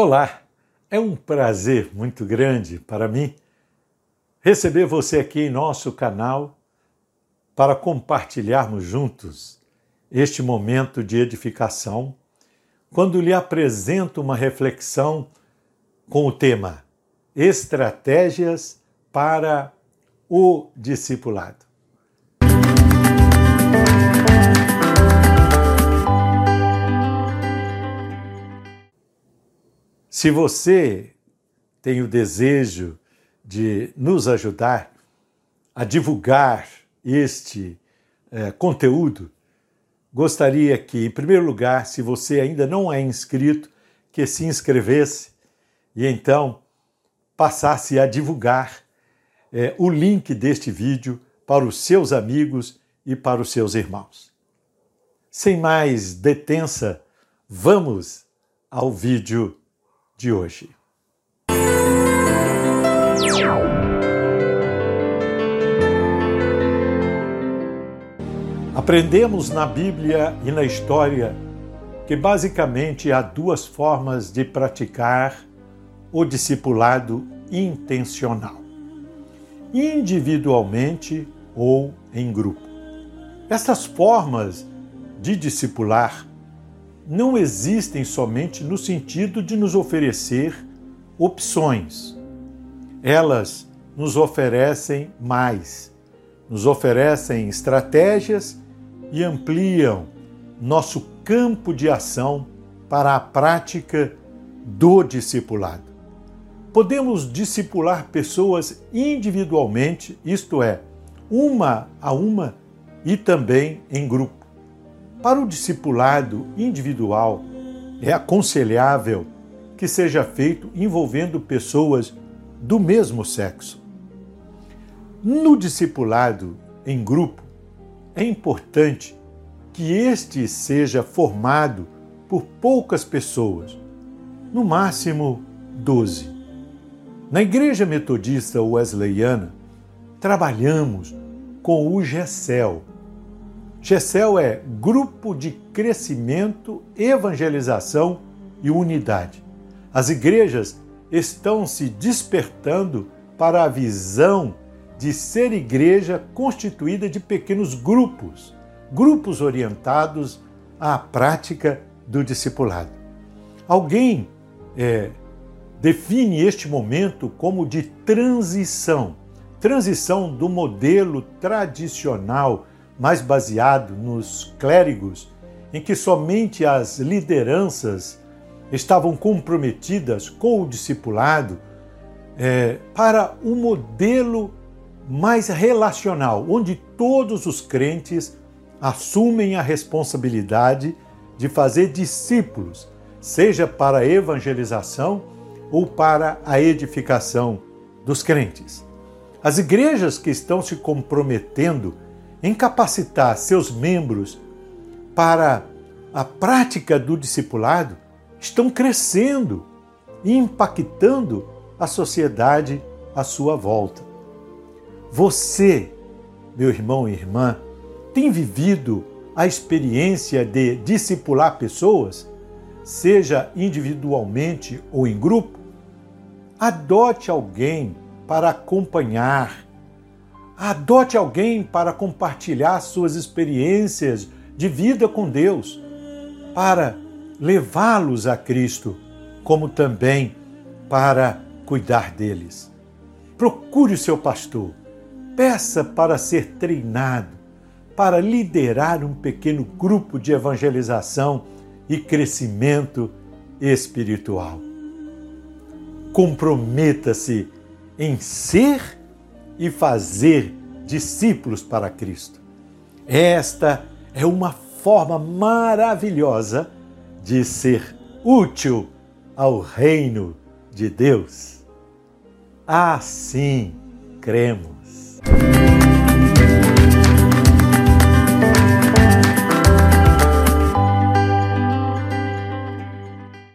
Olá, é um prazer muito grande para mim receber você aqui em nosso canal para compartilharmos juntos este momento de edificação, quando lhe apresento uma reflexão com o tema Estratégias para o Discipulado. Se você tem o desejo de nos ajudar a divulgar este eh, conteúdo, gostaria que, em primeiro lugar, se você ainda não é inscrito, que se inscrevesse e então passasse a divulgar eh, o link deste vídeo para os seus amigos e para os seus irmãos. Sem mais detença, vamos ao vídeo de hoje. Aprendemos na Bíblia e na história que basicamente há duas formas de praticar o discipulado intencional: individualmente ou em grupo. Essas formas de discipular não existem somente no sentido de nos oferecer opções. Elas nos oferecem mais, nos oferecem estratégias e ampliam nosso campo de ação para a prática do discipulado. Podemos discipular pessoas individualmente, isto é, uma a uma, e também em grupo. Para o discipulado individual, é aconselhável que seja feito envolvendo pessoas do mesmo sexo. No discipulado em grupo, é importante que este seja formado por poucas pessoas, no máximo 12. Na Igreja Metodista Wesleyana, trabalhamos com o GECEL, GECEL é Grupo de Crescimento, Evangelização e Unidade. As igrejas estão se despertando para a visão de ser igreja constituída de pequenos grupos, grupos orientados à prática do discipulado. Alguém é, define este momento como de transição transição do modelo tradicional mais baseado nos clérigos, em que somente as lideranças estavam comprometidas com o discipulado, é, para um modelo mais relacional, onde todos os crentes assumem a responsabilidade de fazer discípulos, seja para a evangelização ou para a edificação dos crentes. As igrejas que estão se comprometendo em capacitar seus membros para a prática do discipulado estão crescendo e impactando a sociedade à sua volta. Você, meu irmão e irmã, tem vivido a experiência de discipular pessoas, seja individualmente ou em grupo? Adote alguém para acompanhar Adote alguém para compartilhar suas experiências de vida com Deus, para levá-los a Cristo, como também para cuidar deles. Procure o seu pastor, peça para ser treinado, para liderar um pequeno grupo de evangelização e crescimento espiritual. Comprometa-se em ser e fazer discípulos para Cristo. Esta é uma forma maravilhosa de ser útil ao reino de Deus. Assim cremos.